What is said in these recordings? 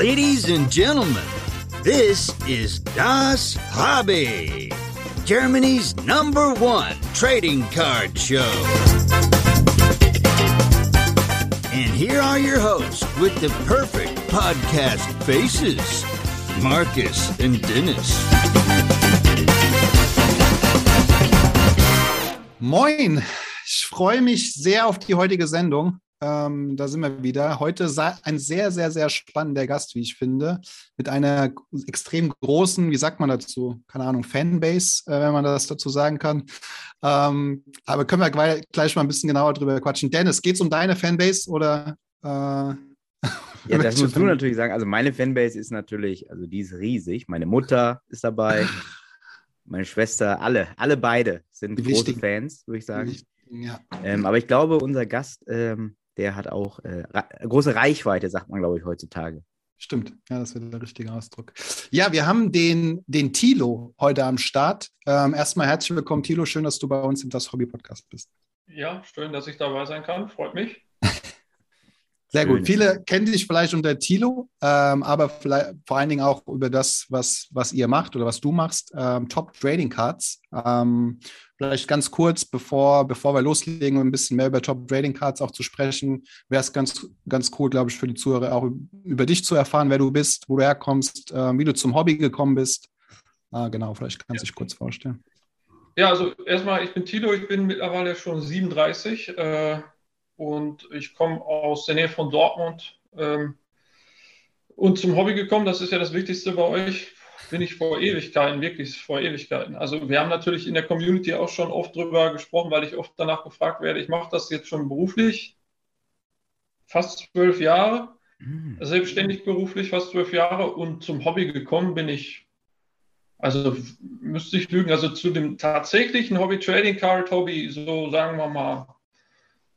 Ladies and gentlemen, this is Das Hobby, Germany's number one trading card show. And here are your hosts with the perfect podcast faces Marcus and Dennis. Moin, ich freue mich sehr auf die heutige Sendung. Ähm, da sind wir wieder. Heute ein sehr, sehr, sehr spannender Gast, wie ich finde, mit einer extrem großen, wie sagt man dazu? Keine Ahnung, Fanbase, äh, wenn man das dazu sagen kann. Ähm, aber können wir gleich, gleich mal ein bisschen genauer drüber quatschen. Dennis, geht es um deine Fanbase oder? Äh, ja, das musst du natürlich sagen. Also meine Fanbase ist natürlich, also die ist riesig. Meine Mutter ist dabei, meine Schwester, alle, alle beide sind die große Fans, würde ich sagen. Ja. Ähm, aber ich glaube, unser Gast, ähm, der hat auch äh, große Reichweite, sagt man, glaube ich, heutzutage. Stimmt, ja, das wäre der richtige Ausdruck. Ja, wir haben den, den Tilo heute am Start. Ähm, erstmal herzlich willkommen, Tilo. Schön, dass du bei uns im Das Hobby Podcast bist. Ja, schön, dass ich dabei sein kann. Freut mich. Sehr gut. Viele kennen dich vielleicht unter Tilo, ähm, aber vor allen Dingen auch über das, was, was ihr macht oder was du machst, ähm, Top Trading Cards. Ähm, vielleicht ganz kurz, bevor, bevor wir loslegen, um ein bisschen mehr über Top Trading Cards auch zu sprechen, wäre es ganz, ganz cool, glaube ich, für die Zuhörer auch über dich zu erfahren, wer du bist, wo du herkommst, äh, wie du zum Hobby gekommen bist. Ah, genau, vielleicht kannst du dich kurz vorstellen. Ja, also erstmal, ich bin Tilo, ich bin mittlerweile schon 37. Äh, und ich komme aus der Nähe von Dortmund ähm, und zum Hobby gekommen. Das ist ja das Wichtigste bei euch. Bin ich vor Ewigkeiten, wirklich vor Ewigkeiten. Also wir haben natürlich in der Community auch schon oft drüber gesprochen, weil ich oft danach gefragt werde. Ich mache das jetzt schon beruflich, fast zwölf Jahre, mhm. selbstständig beruflich fast zwölf Jahre und zum Hobby gekommen bin ich also müsste ich lügen, also zu dem tatsächlichen Hobby Trading Card Hobby, so sagen wir mal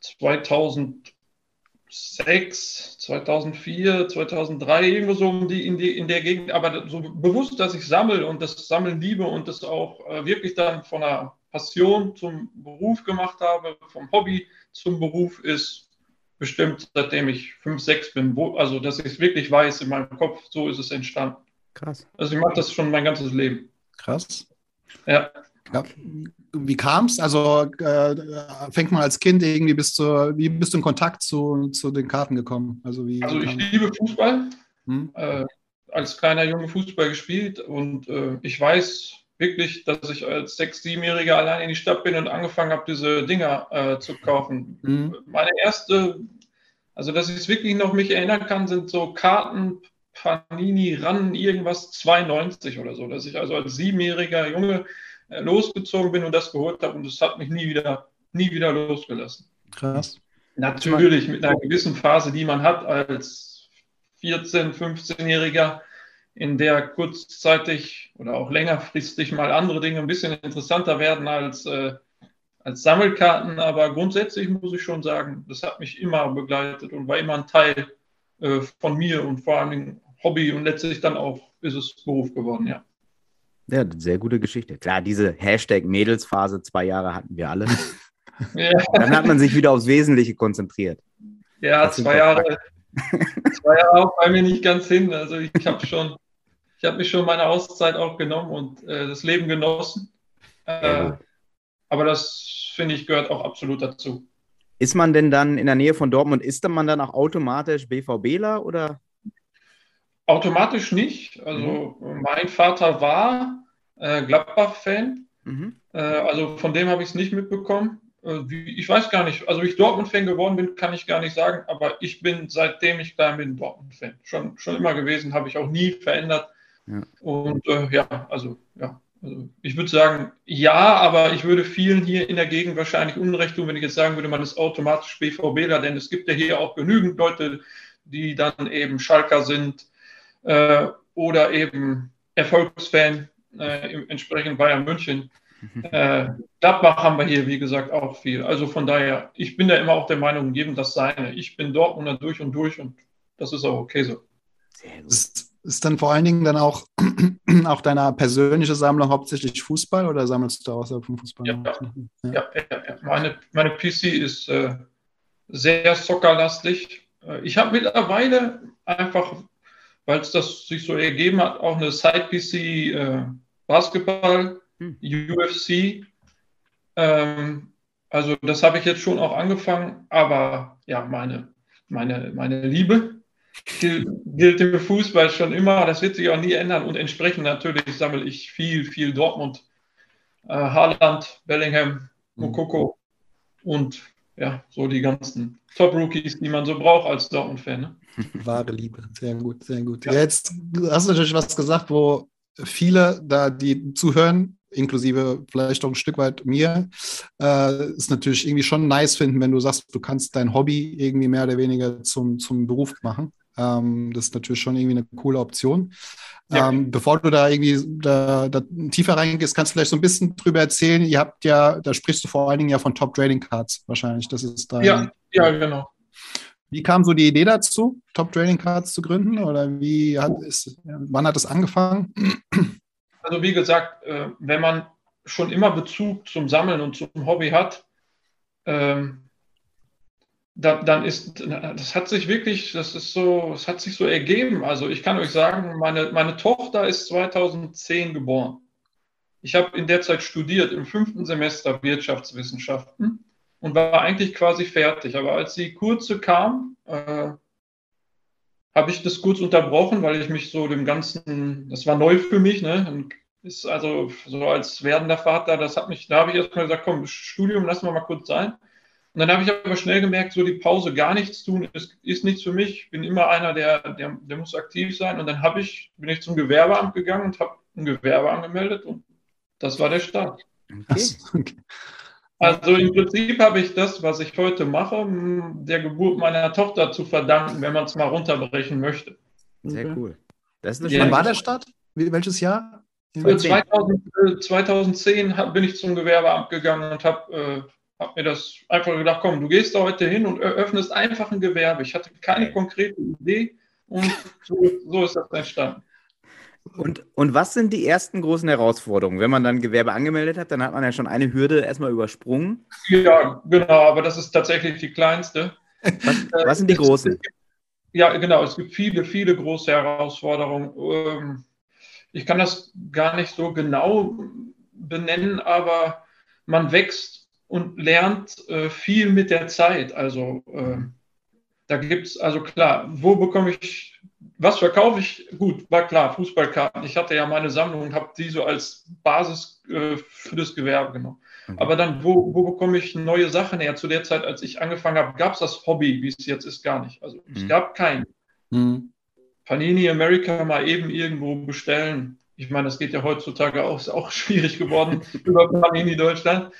2006, 2004, 2003, irgendwo so um die, in, die, in der Gegend, aber so bewusst, dass ich sammle und das Sammeln liebe und das auch äh, wirklich dann von einer Passion zum Beruf gemacht habe, vom Hobby zum Beruf ist bestimmt seitdem ich 5, 6 bin, wo, also dass ich es wirklich weiß in meinem Kopf, so ist es entstanden. Krass. Also ich mache das schon mein ganzes Leben. Krass. Ja. Ja, wie kam es? Also äh, fängt man als Kind irgendwie bis zur, wie bist du in Kontakt zu, zu den Karten gekommen? Also, wie, also ich liebe Fußball. Hm? Äh, als kleiner Junge Fußball gespielt und äh, ich weiß wirklich, dass ich als sechs, siebenjähriger allein in die Stadt bin und angefangen habe, diese Dinger äh, zu kaufen. Hm. Meine erste, also dass ich es wirklich noch mich erinnern kann, sind so Karten Panini ran irgendwas 92 oder so, dass ich also als siebenjähriger Junge losgezogen bin und das geholt habe und es hat mich nie wieder, nie wieder losgelassen. Krass. Natürlich mit einer gewissen Phase, die man hat als 14-, 15-Jähriger, in der kurzzeitig oder auch längerfristig mal andere Dinge ein bisschen interessanter werden als, äh, als Sammelkarten. Aber grundsätzlich muss ich schon sagen, das hat mich immer begleitet und war immer ein Teil äh, von mir und vor allem Hobby und letztlich dann auch ist es Beruf geworden, ja. Ja, sehr gute Geschichte. Klar, diese Hashtag Mädelsphase, zwei Jahre hatten wir alle. ja. Dann hat man sich wieder aufs Wesentliche konzentriert. Ja, zwei Jahre, zwei Jahre auch bei mir nicht ganz hin. Also ich habe schon, ich habe mich schon meine Auszeit auch genommen und äh, das Leben genossen. Äh, aber das, finde ich, gehört auch absolut dazu. Ist man denn dann in der Nähe von Dortmund, ist man dann auch automatisch BVBler oder? Automatisch nicht. Also mhm. mein Vater war äh, Gladbach-Fan. Mhm. Äh, also von dem habe ich es nicht mitbekommen. Äh, wie, ich weiß gar nicht, also wie ich Dortmund-Fan geworden bin, kann ich gar nicht sagen, aber ich bin, seitdem ich klein bin, Dortmund-Fan. Schon, schon immer gewesen, habe ich auch nie verändert. Ja. Und äh, ja, also ja. Also ich würde sagen, ja, aber ich würde vielen hier in der Gegend wahrscheinlich Unrecht tun, wenn ich jetzt sagen würde, man ist automatisch BVBler, denn es gibt ja hier auch genügend Leute, die dann eben Schalker sind, äh, oder eben Erfolgsfan, äh, entsprechend Bayern München. Äh, Gladbach haben wir hier, wie gesagt, auch viel. Also von daher, ich bin da immer auch der Meinung, jedem das seine. Ich bin Dortmunder durch und durch und das ist auch okay so. Ist, ist dann vor allen Dingen dann auch, auch deine persönliche Sammlung hauptsächlich Fußball oder sammelst du außerhalb vom Fußball? Ja, ja. ja, ja meine, meine PC ist äh, sehr soccerlastig. Äh, ich habe mittlerweile einfach weil es das sich so ergeben hat, auch eine Side-PC äh, Basketball, hm. UFC. Ähm, also das habe ich jetzt schon auch angefangen, aber ja, meine, meine, meine Liebe gilt, gilt im Fußball schon immer. Das wird sich auch nie ändern und entsprechend natürlich sammle ich viel, viel Dortmund, äh, Haaland, Bellingham, Mokoko mhm. und ja, so die ganzen Top-Rookies, die man so braucht als Dortmund-Fan. Ne? Wahre Liebe, sehr gut, sehr gut. Ja. Jetzt hast du natürlich was gesagt, wo viele da, die zuhören, inklusive vielleicht auch ein Stück weit mir, äh, ist natürlich irgendwie schon nice finden, wenn du sagst, du kannst dein Hobby irgendwie mehr oder weniger zum, zum Beruf machen. Ähm, das ist natürlich schon irgendwie eine coole Option. Ja. Ähm, bevor du da irgendwie da, da tiefer reingehst, kannst du vielleicht so ein bisschen drüber erzählen. Ihr habt ja, da sprichst du vor allen Dingen ja von Top Trading Cards wahrscheinlich. Das ist dein, ja, ja, genau. Wie kam so die Idee dazu, Top Trading Cards zu gründen? Oder wie hat es, wann hat es angefangen? Also wie gesagt, äh, wenn man schon immer Bezug zum Sammeln und zum Hobby hat, ähm, dann, dann ist, das hat sich wirklich, das ist so, es hat sich so ergeben. Also ich kann euch sagen, meine, meine Tochter ist 2010 geboren. Ich habe in der Zeit studiert im fünften Semester Wirtschaftswissenschaften und war eigentlich quasi fertig. Aber als die kurze kam, äh, habe ich das kurz unterbrochen, weil ich mich so dem Ganzen, das war neu für mich, ne? Und ist also so als werdender Vater, das hat mich, da habe ich erstmal gesagt, komm, Studium lassen wir mal kurz sein. Und dann habe ich aber schnell gemerkt, so die Pause gar nichts tun, ist, ist nichts für mich. Ich bin immer einer, der, der, der muss aktiv sein. Und dann habe ich, bin ich zum Gewerbeamt gegangen und habe ein Gewerbe angemeldet und das war der Start. Okay. Also im Prinzip habe ich das, was ich heute mache, der Geburt meiner Tochter zu verdanken, wenn man es mal runterbrechen möchte. Sehr cool. Das ist Wann war der Start? Welches Jahr? 2000, 2010 äh, bin ich zum Gewerbeamt gegangen und habe äh, hab mir das einfach gedacht, komm, du gehst da heute hin und eröffnest einfach ein Gewerbe. Ich hatte keine konkrete Idee und so, so ist das entstanden. Und, und was sind die ersten großen Herausforderungen? Wenn man dann Gewerbe angemeldet hat, dann hat man ja schon eine Hürde erstmal übersprungen. Ja, genau, aber das ist tatsächlich die kleinste. Was, was sind die großen? Ja, genau, es gibt viele, viele große Herausforderungen. Ähm, ich kann das gar nicht so genau benennen, aber man wächst und lernt äh, viel mit der Zeit. Also äh, da gibt es, also klar, wo bekomme ich, was verkaufe ich? Gut, war klar, Fußballkarten. Ich hatte ja meine Sammlung und habe die so als Basis äh, für das Gewerbe genommen. Mhm. Aber dann, wo, wo bekomme ich neue Sachen her? Zu der Zeit, als ich angefangen habe, gab es das Hobby, wie es jetzt ist, gar nicht. Also mhm. es gab keinen. Mhm. Panini America mal eben irgendwo bestellen ich meine, das geht ja heutzutage auch, ist auch schwierig geworden über Panini Deutschland.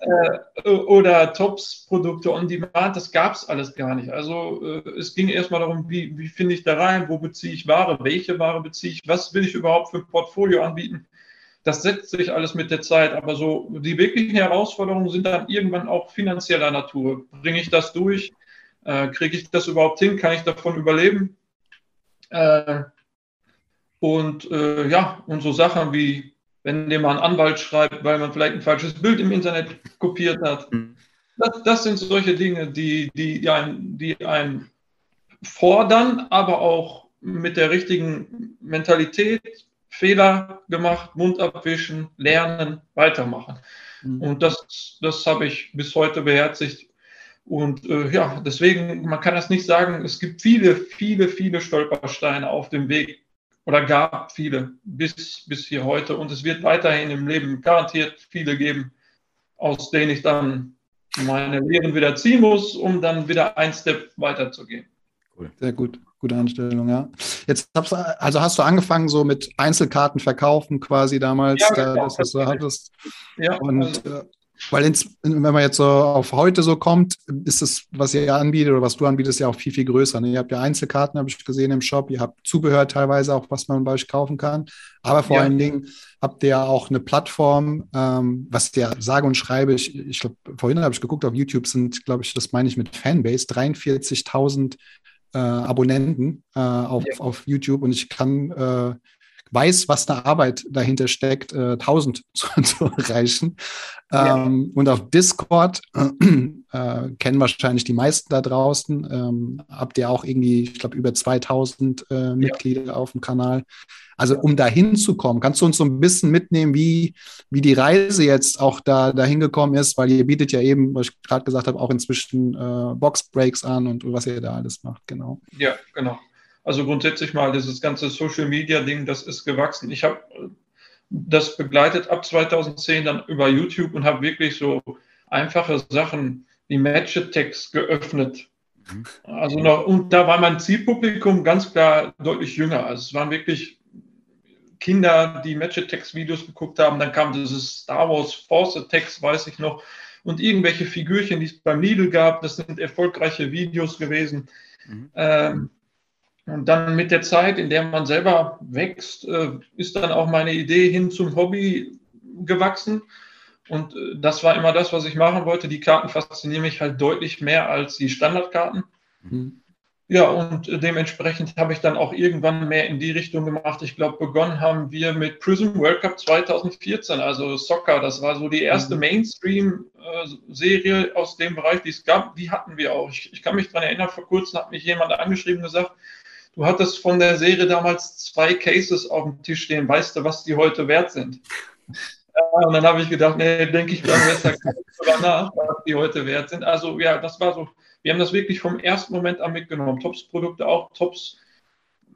Äh, oder Tops-Produkte on Demand, das gab es alles gar nicht. Also äh, es ging erstmal darum, wie, wie finde ich da rein, wo beziehe ich Ware, welche Ware beziehe ich, was will ich überhaupt für ein Portfolio anbieten. Das setzt sich alles mit der Zeit, aber so die wirklichen Herausforderungen sind dann irgendwann auch finanzieller Natur. Bringe ich das durch? Äh, Kriege ich das überhaupt hin? Kann ich davon überleben? Äh, und äh, ja, und so Sachen wie, wenn dir mal ein Anwalt schreibt, weil man vielleicht ein falsches Bild im Internet kopiert hat. Mhm. Das, das sind solche Dinge, die, die, die, einen, die einen fordern, aber auch mit der richtigen Mentalität, Fehler gemacht, Mund abwischen, lernen, weitermachen. Mhm. Und das, das habe ich bis heute beherzigt. Und äh, ja, deswegen, man kann das nicht sagen, es gibt viele, viele, viele Stolpersteine auf dem Weg oder gab viele bis, bis hier heute. Und es wird weiterhin im Leben garantiert viele geben, aus denen ich dann meine Lehren wieder ziehen muss, um dann wieder ein Step weiterzugehen. Cool. Sehr gut. Gute Anstellung, ja. Jetzt also hast du angefangen so mit Einzelkarten verkaufen quasi damals, ja, da, das, was du hattest. Ja, und also, äh, weil ins, wenn man jetzt so auf heute so kommt, ist es, was ihr anbietet oder was du anbietest, ja auch viel, viel größer. Ne? Ihr habt ja Einzelkarten, habe ich gesehen im Shop. Ihr habt Zubehör teilweise auch, was man bei euch kaufen kann. Aber vor ja. allen Dingen habt ihr ja auch eine Plattform, ähm, was der sage und schreibe. Ich, ich glaube, vorhin habe ich geguckt, auf YouTube sind, glaube ich, das meine ich mit Fanbase, 43.000 äh, Abonnenten äh, auf, ja. auf YouTube. Und ich kann äh, weiß, was da Arbeit dahinter steckt, äh, 1000 zu, zu erreichen. Ja. Ähm, und auf Discord äh, äh, kennen wahrscheinlich die meisten da draußen. Ähm, habt ihr auch irgendwie, ich glaube, über 2000 äh, Mitglieder ja. auf dem Kanal. Also um da hinzukommen, kannst du uns so ein bisschen mitnehmen, wie, wie die Reise jetzt auch da dahin gekommen ist, weil ihr bietet ja eben, was ich gerade gesagt habe, auch inzwischen äh, Boxbreaks an und was ihr da alles macht, genau. Ja, genau. Also grundsätzlich mal dieses ganze Social Media Ding, das ist gewachsen. Ich habe das begleitet ab 2010 dann über YouTube und habe wirklich so einfache Sachen wie Match-Text geöffnet. Mhm. Also noch, und da war mein Zielpublikum ganz klar deutlich jünger. Also es waren wirklich Kinder, die Match-Text-Videos geguckt haben. Dann kam dieses Star Wars Force Attacks, weiß ich noch, und irgendwelche Figürchen, die es beim Lidl gab. Das sind erfolgreiche Videos gewesen. Mhm. Ähm, und dann mit der Zeit, in der man selber wächst, äh, ist dann auch meine Idee hin zum Hobby gewachsen. Und äh, das war immer das, was ich machen wollte. Die Karten faszinieren mich halt deutlich mehr als die Standardkarten. Mhm. Ja, und äh, dementsprechend habe ich dann auch irgendwann mehr in die Richtung gemacht. Ich glaube, begonnen haben wir mit Prism World Cup 2014, also Soccer. Das war so die erste mhm. Mainstream-Serie aus dem Bereich, die es gab. Die hatten wir auch. Ich, ich kann mich daran erinnern, vor kurzem hat mich jemand angeschrieben und gesagt, du hattest von der Serie damals zwei Cases auf dem Tisch stehen. Weißt du, was die heute wert sind? und dann habe ich gedacht, nee, denke ich dann besser darüber nach, was die heute wert sind. Also ja, das war so, wir haben das wirklich vom ersten Moment an mitgenommen. Tops-Produkte auch, Tops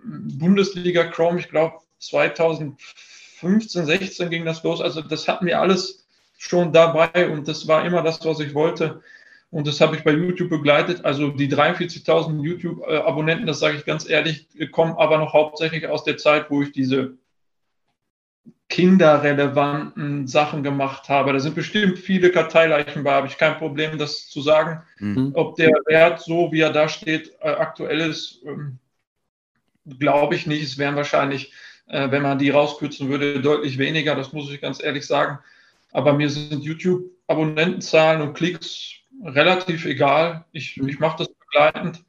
Bundesliga Chrome, ich glaube 2015, 16 ging das los. Also das hatten wir alles schon dabei und das war immer das, was ich wollte. Und das habe ich bei YouTube begleitet. Also die 43.000 YouTube-Abonnenten, das sage ich ganz ehrlich, kommen aber noch hauptsächlich aus der Zeit, wo ich diese kinderrelevanten Sachen gemacht habe. Da sind bestimmt viele Karteileichen bei, habe ich kein Problem, das zu sagen. Mhm. Ob der Wert so, wie er da steht, äh, aktuell ist, ähm, glaube ich nicht. Es wären wahrscheinlich, äh, wenn man die rauskürzen würde, deutlich weniger, das muss ich ganz ehrlich sagen. Aber mir sind YouTube-Abonnentenzahlen und Klicks relativ egal. Ich, mhm. ich mache das begleitend.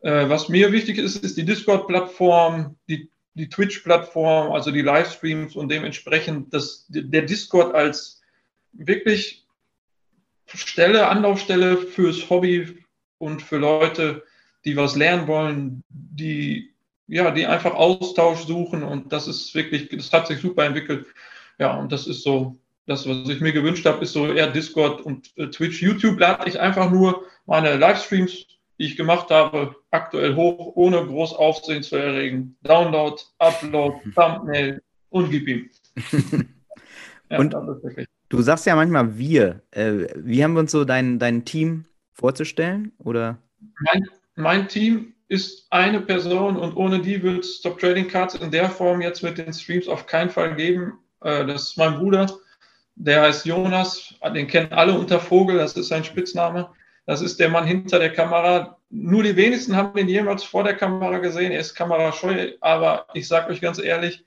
Äh, was mir wichtig ist, ist die Discord-Plattform, die, die Twitch-Plattform, also die Livestreams und dementsprechend das, der Discord als wirklich Stelle, Anlaufstelle fürs Hobby und für Leute, die was lernen wollen, die ja, die einfach Austausch suchen und das ist wirklich, das hat sich super entwickelt. Ja, und das ist so das, was ich mir gewünscht habe, ist so eher Discord und äh, Twitch. YouTube lade ich einfach nur meine Livestreams, die ich gemacht habe, aktuell hoch, ohne groß Aufsehen zu erregen. Download, Upload, Thumbnail und gib ihm. ja, und du sagst ja manchmal wir. Äh, wie haben wir uns so dein, dein Team vorzustellen? Oder? Mein, mein Team ist eine Person und ohne die wird es Stop Trading Cards in der Form jetzt mit den Streams auf keinen Fall geben. Äh, das ist mein Bruder der heißt Jonas, den kennen alle unter Vogel, das ist sein Spitzname. Das ist der Mann hinter der Kamera. Nur die wenigsten haben ihn jemals vor der Kamera gesehen. Er ist kamerascheu, aber ich sage euch ganz ehrlich,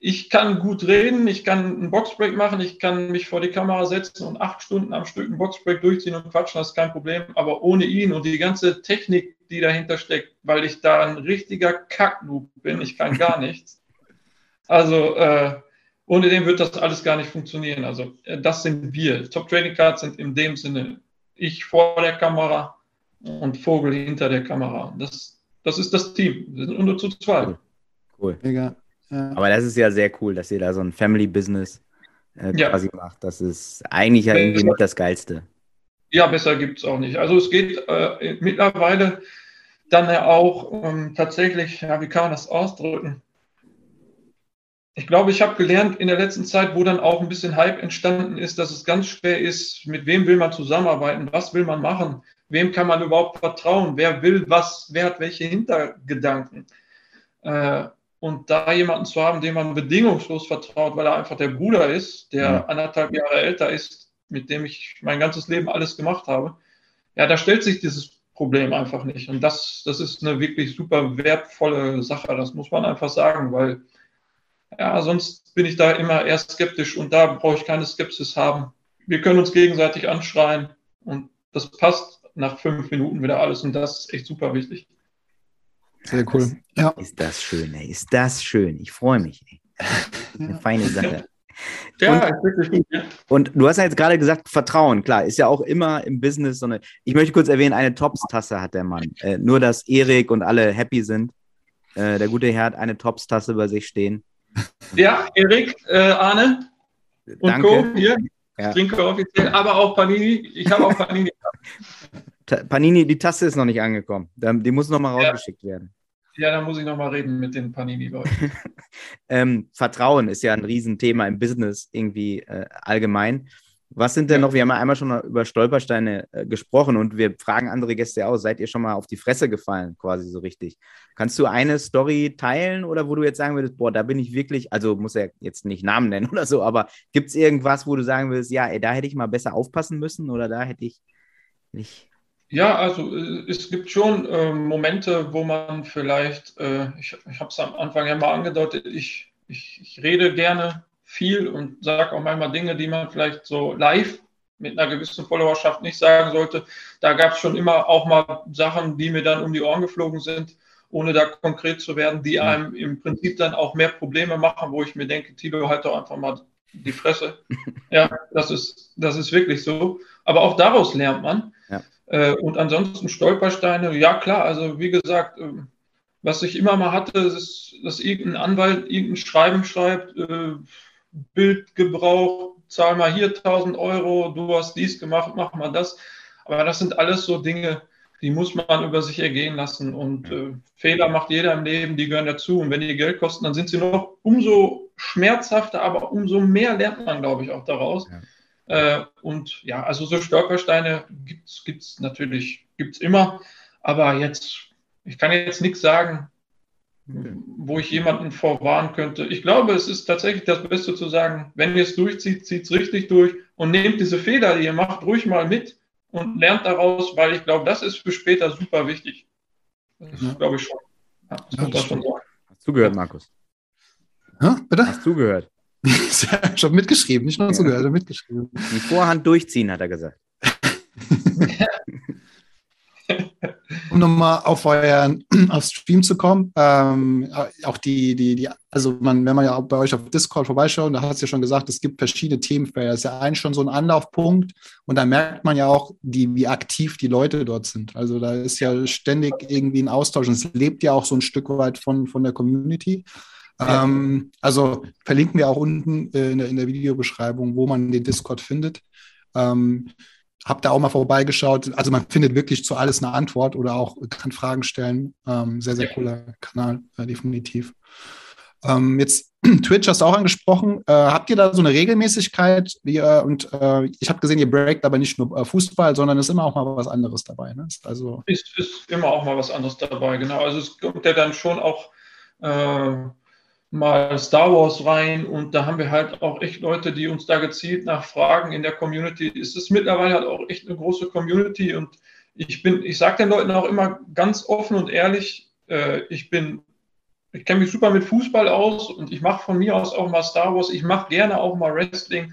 ich kann gut reden, ich kann einen Boxbreak machen, ich kann mich vor die Kamera setzen und acht Stunden am Stück einen Boxbreak durchziehen und quatschen, das ist kein Problem. Aber ohne ihn und die ganze Technik, die dahinter steckt, weil ich da ein richtiger Kacknoob bin, ich kann gar nichts. Also äh, ohne den wird das alles gar nicht funktionieren. Also äh, das sind wir. Top Trading Cards sind in dem Sinne ich vor der Kamera und Vogel hinter der Kamera. Das, das ist das Team. Wir sind nur zu zweit. Cool. cool. Mega. Ja. Aber das ist ja sehr cool, dass ihr da so ein Family Business äh, ja. quasi macht. Das ist eigentlich ja irgendwie mit das Geilste. Ja, besser gibt es auch nicht. Also es geht äh, mittlerweile dann ja auch ähm, tatsächlich, ja, wie kann man das ausdrücken? Ich glaube, ich habe gelernt in der letzten Zeit, wo dann auch ein bisschen Hype entstanden ist, dass es ganz schwer ist, mit wem will man zusammenarbeiten, was will man machen, wem kann man überhaupt vertrauen, wer will was, wer hat welche Hintergedanken. Äh, und da jemanden zu haben, dem man bedingungslos vertraut, weil er einfach der Bruder ist, der ja. anderthalb Jahre älter ist, mit dem ich mein ganzes Leben alles gemacht habe, ja, da stellt sich dieses Problem einfach nicht. Und das, das ist eine wirklich super wertvolle Sache, das muss man einfach sagen, weil ja, sonst bin ich da immer eher skeptisch und da brauche ich keine Skepsis haben. Wir können uns gegenseitig anschreien und das passt nach fünf Minuten wieder alles und das ist echt super wichtig. Sehr cool. Ja. Ist das schön, ey. Ist das schön. Ich freue mich. Ey. Eine feine Sache. Ja, und, wirklich gut. Ja. Und du hast ja jetzt gerade gesagt, Vertrauen, klar, ist ja auch immer im Business so eine. Ich möchte kurz erwähnen, eine Tops-Tasse hat der Mann. Äh, nur, dass Erik und alle happy sind. Äh, der gute Herr hat eine Tops-Tasse bei sich stehen. Ja, Erik, äh, Arne und Danke. Co. hier. Ja. Ich trinke offiziell, aber auch Panini. Ich habe auch Panini. Panini, die Tasse ist noch nicht angekommen. Die muss noch mal ja. rausgeschickt werden. Ja, da muss ich noch mal reden mit den Panini-Leuten. ähm, Vertrauen ist ja ein Riesenthema im Business irgendwie äh, allgemein. Was sind denn noch, wir haben ja einmal schon über Stolpersteine äh, gesprochen und wir fragen andere Gäste aus, seid ihr schon mal auf die Fresse gefallen, quasi so richtig? Kannst du eine Story teilen oder wo du jetzt sagen würdest, boah, da bin ich wirklich, also muss er jetzt nicht Namen nennen oder so, aber gibt es irgendwas, wo du sagen würdest, ja, ey, da hätte ich mal besser aufpassen müssen oder da hätte ich nicht ja, also äh, es gibt schon äh, Momente, wo man vielleicht, äh, ich, ich habe es am Anfang ja mal angedeutet, ich, ich, ich rede gerne viel und sage auch manchmal Dinge, die man vielleicht so live mit einer gewissen Followerschaft nicht sagen sollte. Da gab es schon immer auch mal Sachen, die mir dann um die Ohren geflogen sind, ohne da konkret zu werden, die einem im Prinzip dann auch mehr Probleme machen, wo ich mir denke, Tilo, halt doch einfach mal die Fresse. Ja, das ist, das ist wirklich so. Aber auch daraus lernt man. Ja. Äh, und ansonsten Stolpersteine, ja klar, also wie gesagt, äh, was ich immer mal hatte, ist, dass irgendein Anwalt irgendein Schreiben schreibt, äh, Bildgebrauch, zahl mal hier 1000 Euro, du hast dies gemacht, mach mal das. Aber das sind alles so Dinge, die muss man über sich ergehen lassen. Und äh, Fehler macht jeder im Leben, die gehören dazu. Und wenn die Geld kosten, dann sind sie noch umso schmerzhafter, aber umso mehr lernt man, glaube ich, auch daraus. Ja. Äh, und ja, also so Stolpersteine gibt es natürlich, gibt es immer. Aber jetzt, ich kann jetzt nichts sagen, okay. wo ich jemanden vorwarnen könnte. Ich glaube, es ist tatsächlich das Beste zu sagen, wenn ihr es durchzieht, zieht es richtig durch und nehmt diese Fehler, die ihr macht, ruhig mal mit und lernt daraus, weil ich glaube, das ist für später super wichtig. Das ja. glaube ich schon. Ja, das ja, das schon Hast du gehört, Markus? Ja, bitte? Hast du gehört? ich habe mitgeschrieben, nicht nur ja. zugehört, mitgeschrieben. Die Vorhand durchziehen, hat er gesagt. um nochmal auf euren auf Stream zu kommen, ähm, auch die, die, die, also man, wenn man ja auch bei euch auf Discord vorbeischaut, da hast du ja schon gesagt, es gibt verschiedene Themenfelder. Das ist ja eigentlich schon so ein Anlaufpunkt und da merkt man ja auch, die, wie aktiv die Leute dort sind. Also da ist ja ständig irgendwie ein Austausch und es lebt ja auch so ein Stück weit von, von der Community. Ähm, also verlinken wir auch unten äh, in, der, in der Videobeschreibung, wo man den Discord findet. Ähm, hab da auch mal vorbeigeschaut. Also man findet wirklich zu alles eine Antwort oder auch kann Fragen stellen. Ähm, sehr, sehr cooler Kanal, äh, definitiv. Ähm, jetzt Twitch hast du auch angesprochen. Äh, habt ihr da so eine Regelmäßigkeit? Wie, äh, und äh, ich habe gesehen, ihr breakt aber nicht nur äh, Fußball, sondern es ist immer auch mal was anderes dabei. Ne? Ist, also ist, ist immer auch mal was anderes dabei, genau. Also es kommt ja dann schon auch äh, mal Star Wars rein und da haben wir halt auch echt Leute, die uns da gezielt nach fragen in der Community. Es ist mittlerweile halt auch echt eine große Community und ich bin, ich sage den Leuten auch immer ganz offen und ehrlich, äh, ich bin, ich kenne mich super mit Fußball aus und ich mache von mir aus auch mal Star Wars, ich mache gerne auch mal Wrestling,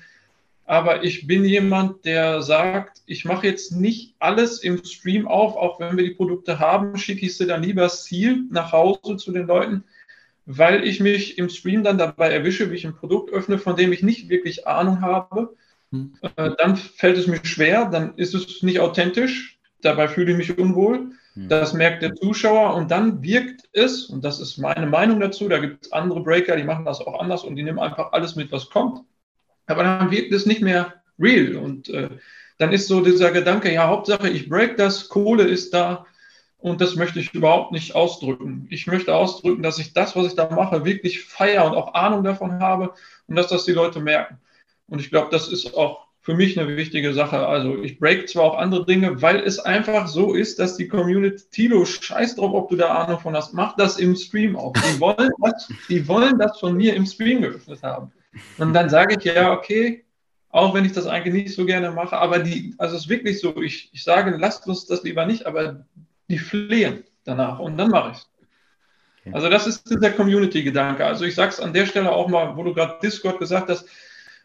aber ich bin jemand, der sagt, ich mache jetzt nicht alles im Stream auf, auch wenn wir die Produkte haben, schicke ich sie dann lieber Ziel nach Hause zu den Leuten weil ich mich im Stream dann dabei erwische, wie ich ein Produkt öffne, von dem ich nicht wirklich Ahnung habe. Hm. Äh, dann fällt es mir schwer, dann ist es nicht authentisch, dabei fühle ich mich unwohl. Hm. Das merkt der Zuschauer und dann wirkt es, und das ist meine Meinung dazu, da gibt es andere Breaker, die machen das auch anders und die nehmen einfach alles mit, was kommt. Aber dann wirkt es nicht mehr real und äh, dann ist so dieser Gedanke, ja, Hauptsache ich break das, Kohle ist da, und das möchte ich überhaupt nicht ausdrücken. Ich möchte ausdrücken, dass ich das, was ich da mache, wirklich feiere und auch Ahnung davon habe und dass das die Leute merken. Und ich glaube, das ist auch für mich eine wichtige Sache. Also ich break zwar auch andere Dinge, weil es einfach so ist, dass die Community, Tilo, scheiß drauf, ob du da Ahnung von hast, mach das im Stream auch. Die wollen das, die wollen das von mir im Stream geöffnet haben. Und dann sage ich, ja, okay, auch wenn ich das eigentlich nicht so gerne mache, aber die, also es ist wirklich so, ich, ich sage, lasst uns das lieber nicht, aber die flehen danach und dann mache ich es. Okay. Also das ist dieser Community-Gedanke. Also ich sage es an der Stelle auch mal, wo du gerade Discord gesagt hast,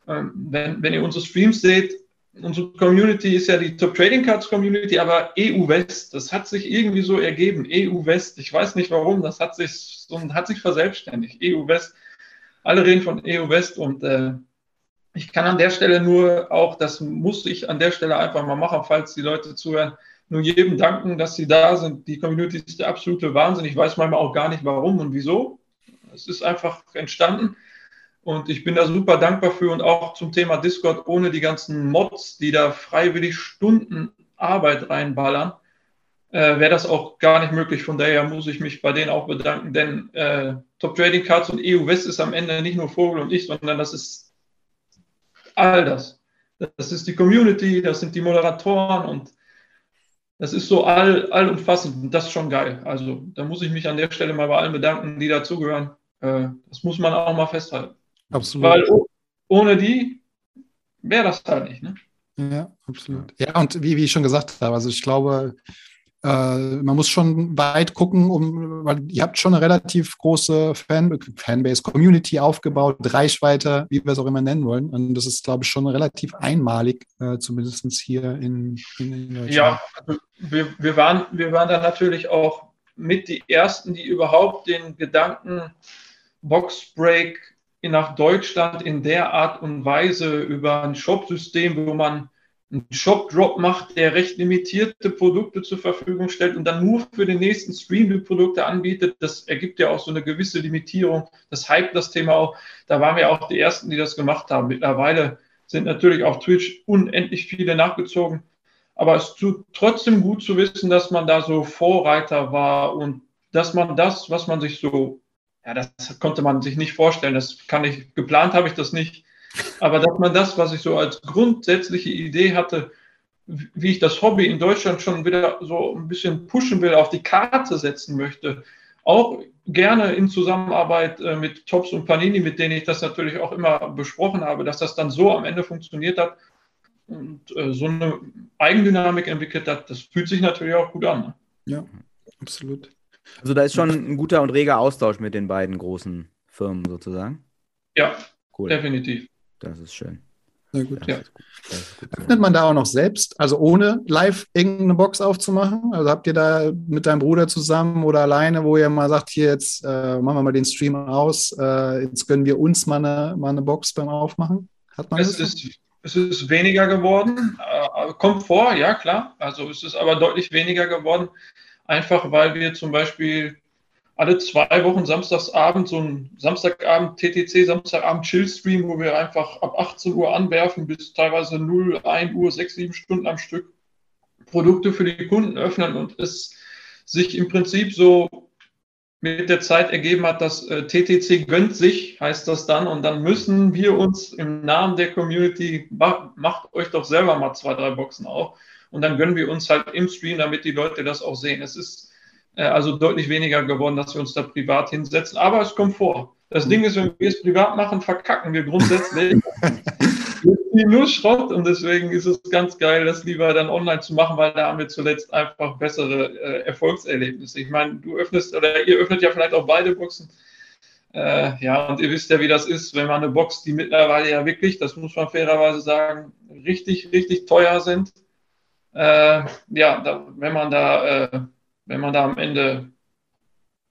ähm, wenn, wenn ihr unsere Streams seht, unsere Community ist ja die Top Trading Cards Community, aber EU West, das hat sich irgendwie so ergeben. EU West, ich weiß nicht warum, das hat sich, so, hat sich verselbstständigt. EU West, alle reden von EU West und äh, ich kann an der Stelle nur auch, das muss ich an der Stelle einfach mal machen, falls die Leute zuhören, nur jedem danken, dass sie da sind. Die Community ist der absolute Wahnsinn. Ich weiß manchmal auch gar nicht warum und wieso. Es ist einfach entstanden. Und ich bin da super dankbar für und auch zum Thema Discord ohne die ganzen Mods, die da freiwillig Stunden Arbeit reinballern, äh, wäre das auch gar nicht möglich. Von daher muss ich mich bei denen auch bedanken, denn äh, Top Trading Cards und EU West ist am Ende nicht nur Vogel und ich, sondern das ist all das. Das ist die Community, das sind die Moderatoren und das ist so all, allumfassend und das ist schon geil. Also da muss ich mich an der Stelle mal bei allen bedanken, die dazugehören. Äh, das muss man auch mal festhalten. Absolut. Weil ohne die wäre das halt nicht. Ne? Ja, absolut. Ja, und wie, wie ich schon gesagt habe, also ich glaube, man muss schon weit gucken, um, weil ihr habt schon eine relativ große Fan Fanbase, Community aufgebaut, Reichweite, wie wir es auch immer nennen wollen. Und das ist, glaube ich, schon relativ einmalig, äh, zumindest hier in, in, in Deutschland. Ja, also wir, wir, waren, wir waren da natürlich auch mit die Ersten, die überhaupt den Gedanken Boxbreak nach Deutschland in der Art und Weise über ein Shop-System, wo man einen Shop-Drop macht, der recht limitierte Produkte zur Verfügung stellt und dann nur für den nächsten Stream die Produkte anbietet. Das ergibt ja auch so eine gewisse Limitierung. Das hype das Thema auch. Da waren wir auch die Ersten, die das gemacht haben. Mittlerweile sind natürlich auf Twitch unendlich viele nachgezogen. Aber es tut trotzdem gut zu wissen, dass man da so Vorreiter war und dass man das, was man sich so ja, das konnte man sich nicht vorstellen. Das kann ich, geplant habe ich das nicht. Aber dass man das, was ich so als grundsätzliche Idee hatte, wie ich das Hobby in Deutschland schon wieder so ein bisschen pushen will, auf die Karte setzen möchte, auch gerne in Zusammenarbeit äh, mit Tops und Panini, mit denen ich das natürlich auch immer besprochen habe, dass das dann so am Ende funktioniert hat und äh, so eine Eigendynamik entwickelt hat, das fühlt sich natürlich auch gut an. Ne? Ja, absolut. Also da ist schon ein guter und reger Austausch mit den beiden großen Firmen sozusagen. Ja, cool. definitiv. Das ist schön. Sehr gut. Ja. Öffnet man da auch noch selbst, also ohne live irgendeine Box aufzumachen? Also habt ihr da mit deinem Bruder zusammen oder alleine, wo ihr mal sagt, hier jetzt äh, machen wir mal den Stream aus, äh, jetzt gönnen wir uns mal eine, mal eine Box beim Aufmachen? Hat man es, das? Ist, es ist weniger geworden, äh, kommt vor, ja klar. Also es ist aber deutlich weniger geworden einfach weil wir zum Beispiel alle zwei Wochen samstagsabend so ein Samstagabend TTC, Samstagabend Chill-Stream, wo wir einfach ab 18 Uhr anwerfen bis teilweise 0, 1 Uhr, 6, 7 Stunden am Stück Produkte für die Kunden öffnen und es sich im Prinzip so mit der Zeit ergeben hat, dass äh, TTC gönnt sich, heißt das dann, und dann müssen wir uns im Namen der Community, macht, euch doch selber mal zwei, drei Boxen auf und dann gönnen wir uns halt im Stream, damit die Leute das auch sehen. Es ist also deutlich weniger geworden, dass wir uns da privat hinsetzen, aber es kommt vor. Das Ding ist, wenn wir es privat machen, verkacken wir grundsätzlich. nur Schrott und deswegen ist es ganz geil, das lieber dann online zu machen, weil da haben wir zuletzt einfach bessere äh, Erfolgserlebnisse. Ich meine, du öffnest oder ihr öffnet ja vielleicht auch beide Boxen. Äh, ja, und ihr wisst ja, wie das ist, wenn man eine Box, die mittlerweile ja wirklich, das muss man fairerweise sagen, richtig, richtig teuer sind, äh, ja, da, wenn man da, äh, wenn man da am Ende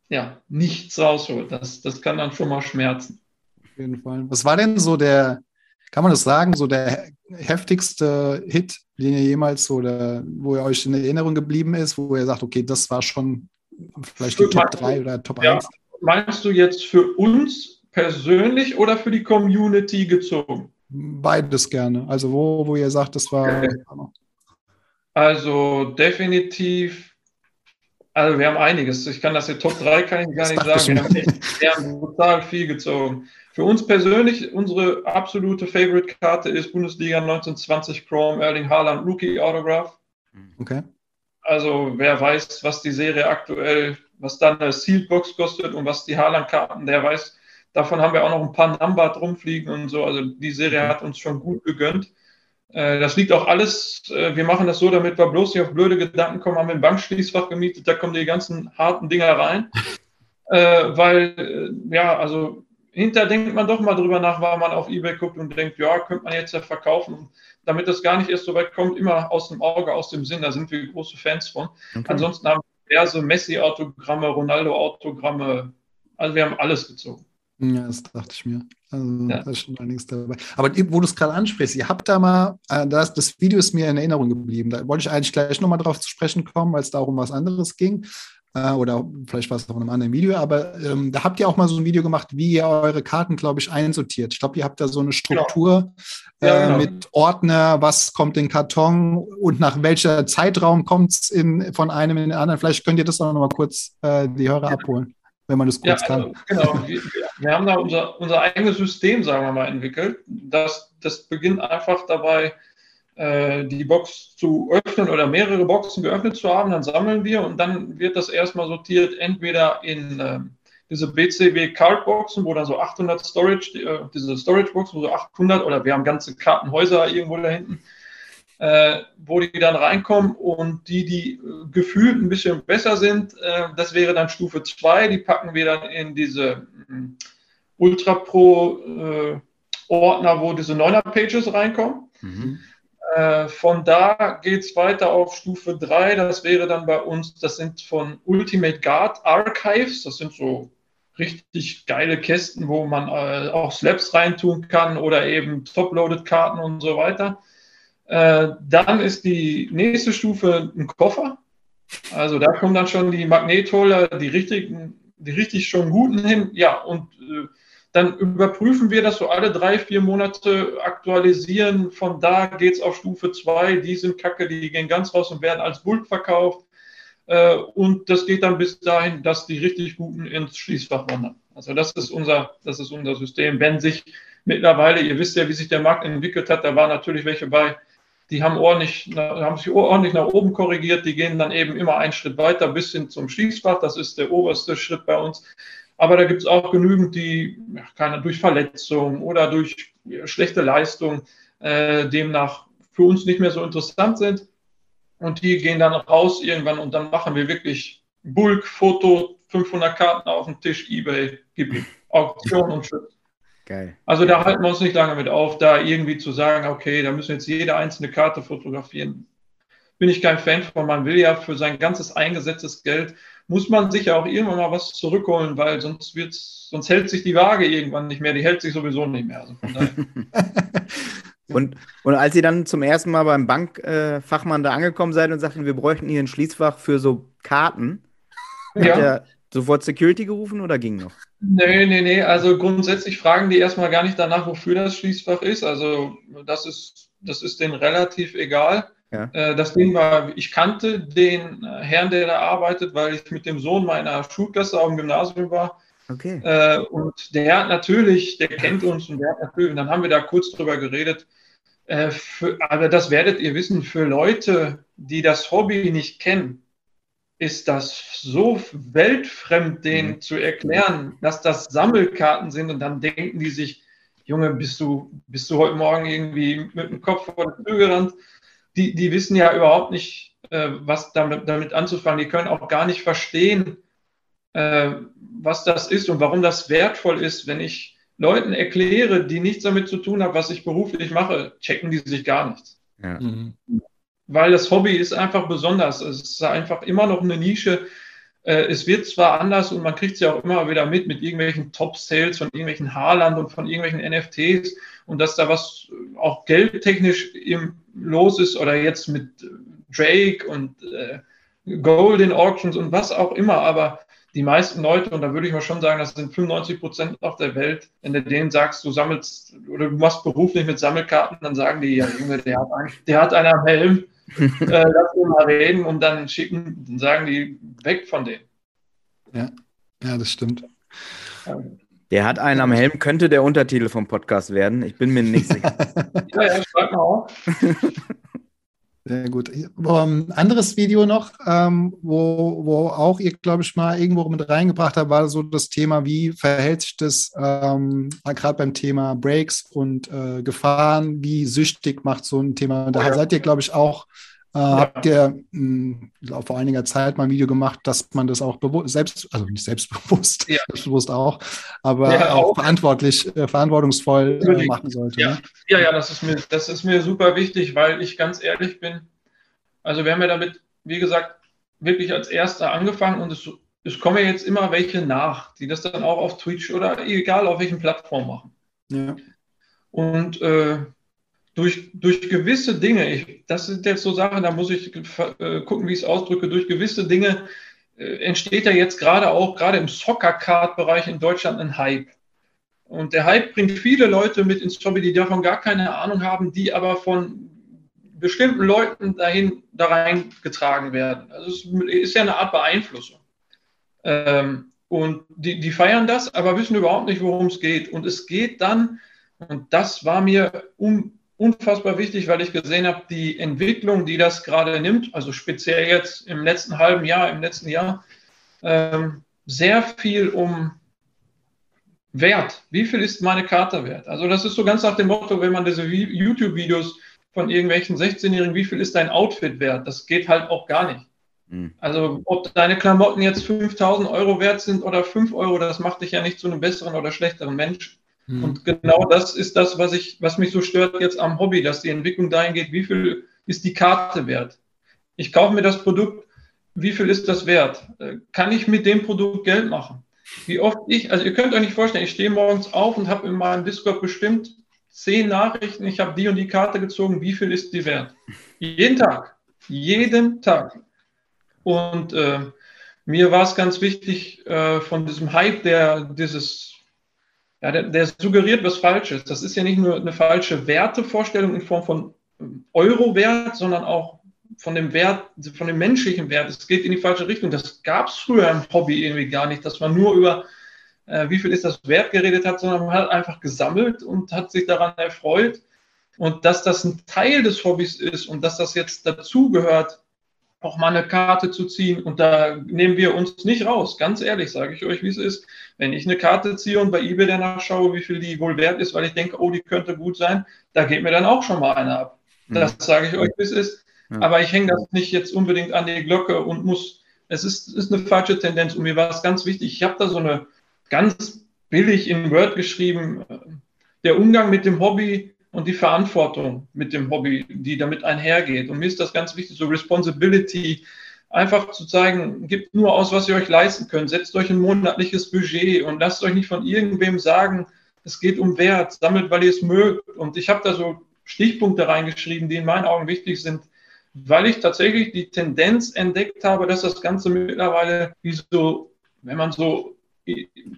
ja, nichts rausholt, das, das kann dann schon mal schmerzen. Auf jeden Fall. Was war denn so der, kann man das sagen, so der heftigste Hit, den ihr jemals oder wo ihr euch in Erinnerung geblieben ist, wo ihr sagt, okay, das war schon vielleicht die Top 3 oder Top ja, 1? Meinst du jetzt für uns persönlich oder für die Community gezogen? Beides gerne. Also wo, wo ihr sagt, das war. Okay. Also definitiv, also wir haben einiges. Ich kann das hier Top 3 kann ich gar nicht sagen. Wir haben, echt, wir haben brutal viel gezogen. Für uns persönlich, unsere absolute Favorite-Karte ist Bundesliga 1920 Chrome Erling Haaland Rookie Autograph. Okay. Also wer weiß, was die Serie aktuell, was dann eine Sealed Box kostet und was die Haaland-Karten, der weiß. Davon haben wir auch noch ein paar Number rumfliegen und so. Also die Serie hat uns schon gut gegönnt. Äh, das liegt auch alles, äh, wir machen das so, damit wir bloß nicht auf blöde Gedanken kommen, haben wir ein Bankschließfach gemietet, da kommen die ganzen harten Dinger rein. Äh, weil, ja, also hinterher denkt man doch mal drüber nach, weil man auf Ebay guckt und denkt, ja, könnte man jetzt ja verkaufen. damit das gar nicht erst so weit kommt, immer aus dem Auge, aus dem Sinn, da sind wir große Fans von. Okay. Ansonsten haben wir diverse Messi-Autogramme, Ronaldo-Autogramme, also wir haben alles gezogen. Ja, das dachte ich mir. Also, ja. da ist schon einiges dabei. Aber wo du es gerade ansprichst, ihr habt da mal, äh, das, das Video ist mir in Erinnerung geblieben. Da wollte ich eigentlich gleich nochmal drauf zu sprechen kommen, weil es da um was anderes ging. Äh, oder vielleicht war es auch in einem anderen Video. Aber ähm, da habt ihr auch mal so ein Video gemacht, wie ihr eure Karten, glaube ich, einsortiert. Ich glaube, ihr habt da so eine Struktur ja. Ja, äh, genau. mit Ordner, was kommt in Karton und nach welcher Zeitraum kommt es von einem in den anderen. Vielleicht könnt ihr das auch nochmal kurz äh, die Hörer abholen wenn man das kurz ja, also, kann. Genau, wir, wir, haben da unser, unser eigenes System, sagen wir mal, entwickelt. Das, das beginnt einfach dabei, äh, die Box zu öffnen oder mehrere Boxen geöffnet zu haben. Dann sammeln wir und dann wird das erstmal sortiert, entweder in äh, diese BCW Cardboxen, wo dann so 800 Storage, äh, diese Storage Boxen, wo so 800 oder wir haben ganze Kartenhäuser irgendwo da hinten äh, wo die dann reinkommen und die, die äh, gefühlt ein bisschen besser sind, äh, das wäre dann Stufe 2, die packen wir dann in diese mm, Ultra Pro äh, Ordner, wo diese 9er Pages reinkommen. Mhm. Äh, von da geht es weiter auf Stufe 3, das wäre dann bei uns, das sind von Ultimate Guard Archives, das sind so richtig geile Kästen, wo man äh, auch Slaps reintun kann oder eben Top-Loaded-Karten und so weiter. Äh, dann ist die nächste Stufe ein Koffer. Also da kommen dann schon die Magnetholder, die richtigen, die richtig schon guten hin. Ja, und äh, dann überprüfen wir das so alle drei, vier Monate, aktualisieren. Von da geht es auf Stufe 2. Die sind kacke, die gehen ganz raus und werden als Bulk verkauft. Äh, und das geht dann bis dahin, dass die richtig guten ins Schließfach wandern. Also das ist unser, das ist unser System. Wenn sich mittlerweile, ihr wisst ja, wie sich der Markt entwickelt hat, da waren natürlich welche bei, die haben, ordentlich, haben sich ordentlich nach oben korrigiert. Die gehen dann eben immer einen Schritt weiter bis hin zum Schließfach. Das ist der oberste Schritt bei uns. Aber da gibt es auch genügend, die ja, keine, durch Verletzung oder durch schlechte Leistung äh, demnach für uns nicht mehr so interessant sind. Und die gehen dann raus irgendwann und dann machen wir wirklich Bulk, Foto, 500 Karten auf den Tisch, Ebay, gib Auktion und Schritt. Geil. Also da halten wir uns nicht lange mit auf, da irgendwie zu sagen, okay, da müssen wir jetzt jede einzelne Karte fotografieren. Bin ich kein Fan von. Man will ja für sein ganzes eingesetztes Geld, muss man sich ja auch irgendwann mal was zurückholen, weil sonst wird's, sonst hält sich die Waage irgendwann nicht mehr. Die hält sich sowieso nicht mehr. Also und, und als ihr dann zum ersten Mal beim Bankfachmann äh, da angekommen seid und sagten, wir bräuchten hier ein Schließfach für so Karten, ja. hat er sofort Security gerufen oder ging noch? Nee, nee, nee. Also grundsätzlich fragen die erstmal gar nicht danach, wofür das Schließfach ist. Also das ist, das ist denen relativ egal. Ja. Äh, das Ding war, ich kannte den äh, Herrn, der da arbeitet, weil ich mit dem Sohn meiner Schulklasse auf dem Gymnasium war. Okay. Äh, und der hat natürlich, der kennt uns und der hat natürlich, und dann haben wir da kurz drüber geredet. Für, aber das werdet ihr wissen, für Leute, die das Hobby nicht kennen, ist das so weltfremd, denen mhm. zu erklären, dass das Sammelkarten sind und dann denken die sich, Junge, bist du, bist du heute Morgen irgendwie mit dem Kopf vor der Tür gerannt? Die, die wissen ja überhaupt nicht, äh, was damit, damit anzufangen. Die können auch gar nicht verstehen, äh, was das ist und warum das wertvoll ist. Wenn ich Leuten erkläre, die nichts damit zu tun haben, was ich beruflich mache, checken die sich gar nichts. Ja. Mhm weil das Hobby ist einfach besonders. Es ist einfach immer noch eine Nische. Äh, es wird zwar anders und man kriegt es ja auch immer wieder mit, mit irgendwelchen Top-Sales von irgendwelchen Haarland und von irgendwelchen NFTs und dass da was auch geldtechnisch im los ist oder jetzt mit Drake und äh, Golden Auctions und was auch immer, aber die meisten Leute, und da würde ich mal schon sagen, das sind 95 Prozent auf der Welt, wenn du denen sagst, du sammelst oder du machst beruflich mit Sammelkarten, dann sagen die, ja, Junge, der hat, einen, der hat einen am Helm, äh, lass uns mal reden und dann schicken, dann sagen die weg von denen. Ja, ja, das stimmt. Der hat einen am Helm, könnte der Untertitel vom Podcast werden. Ich bin mir nicht sicher. ja, ja, schreib mal auf. Sehr gut. Um, anderes Video noch, ähm, wo, wo auch ihr, glaube ich, mal irgendwo mit reingebracht habt, war so das Thema, wie verhält sich das ähm, gerade beim Thema Breaks und äh, Gefahren, wie süchtig macht so ein Thema. Da oh seid ihr, glaube ich, auch Äh, ja. Habt ihr mh, hm, vor einiger Zeit mal ein Video gemacht, dass man das auch selbst, also nicht selbstbewusst, ja. selbstbewusst auch, aber ja, auch, auch, verantwortlich, äh, verantwortungsvoll äh, machen sollte. Ja. Ne? ja, ja, das ist, mir, das ist mir super wichtig, weil ich ganz ehrlich bin. Also wir haben ja damit, wie gesagt, wirklich als Erster angefangen und es, es kommen ja jetzt immer welche nach, die das dann auch auf Twitch oder egal auf welchen Plattformen machen. Ja. Und äh, durch, durch gewisse Dinge, ich, das sind jetzt so Sachen, da muss ich äh, gucken, wie ich es ausdrücke, durch gewisse Dinge äh, entsteht ja jetzt gerade auch, gerade im Soccer-Card-Bereich in Deutschland ein Hype. Und der Hype bringt viele Leute mit ins Hobby, die davon gar keine Ahnung haben, die aber von bestimmten Leuten dahin da reingetragen werden. Also es ist ja eine Art Beeinflussung. Ähm, und die, die feiern das, aber wissen überhaupt nicht, worum es geht. Und es geht dann, und das war mir um, unfassbar wichtig, weil ich gesehen habe, die Entwicklung, die das gerade nimmt, also speziell jetzt im letzten halben Jahr, im letzten Jahr, ähm, sehr viel um Wert. Wie viel ist meine Karte wert? Also das ist so ganz nach dem Motto, wenn man diese YouTube-Videos von irgendwelchen 16-Jährigen, wie viel ist dein Outfit wert? Das geht halt auch gar nicht. Mhm. Also ob deine Klamotten jetzt 5000 Euro wert sind oder 5 Euro, das macht dich ja nicht zu einem besseren oder schlechteren Mensch. Mhm. Und genau das ist das, was, ich, was mich so stört jetzt am Hobby, dass die Entwicklung dahin geht, wie viel ist die Karte wert? Ich kaufe mir das Produkt, wie viel ist das wert? Äh, kann ich mit dem Produkt Geld machen? Wie oft ich, also ihr könnt euch nicht vorstellen, ich stehe morgens auf und habe in meinem Discord bestimmt zehn Nachrichten, ich habe die und die Karte gezogen, wie viel ist die wert? Jeden Tag, jeden Tag. Und äh, mir war es ganz wichtig, äh, von diesem Hype, der dieses ja, der, der, suggeriert was Falsches. Das ist ja nicht nur eine falsche Wertevorstellung in Form von Euro-Wert, sondern auch von dem Wert, von dem menschlichen Wert. Es geht in die falsche Richtung. Das gab es früher im Hobby irgendwie gar nicht, dass man nur über äh, wie viel ist das wert geredet hat, sondern man hat einfach gesammelt und hat sich daran erfreut. Und dass das ein Teil des Hobbys ist und dass das jetzt dazugehört, auch mal eine Karte zu ziehen. Und da nehmen wir uns nicht raus. Ganz ehrlich, sage ich euch, wie es ist. Wenn ich eine Karte ziehe und bei eBay danach schaue, wie viel die wohl wert ist, weil ich denke, oh, die könnte gut sein, da geht mir dann auch schon mal eine ab. Mhm. Das sage ich euch, wie es ist. Ja. Aber ich hänge das nicht jetzt unbedingt an die Glocke und muss, es ist, ist eine falsche Tendenz. Und mir war es ganz wichtig, ich habe da so eine ganz billig in Word geschrieben, äh, der Umgang mit dem Hobby und die Verantwortung mit dem Hobby, die damit einhergeht. Und mir ist das ganz wichtig, so Responsibility, einfach zu zeigen, gebt nur aus, was ihr euch leisten könnt, setzt euch ein monatliches Budget und lasst euch nicht von irgendwem sagen, es geht um Wert, sammelt, weil ihr es mögt. Und ich habe da so Stichpunkte reingeschrieben, die in meinen Augen wichtig sind, weil ich tatsächlich die Tendenz entdeckt habe, dass das Ganze mittlerweile wie so, wenn man so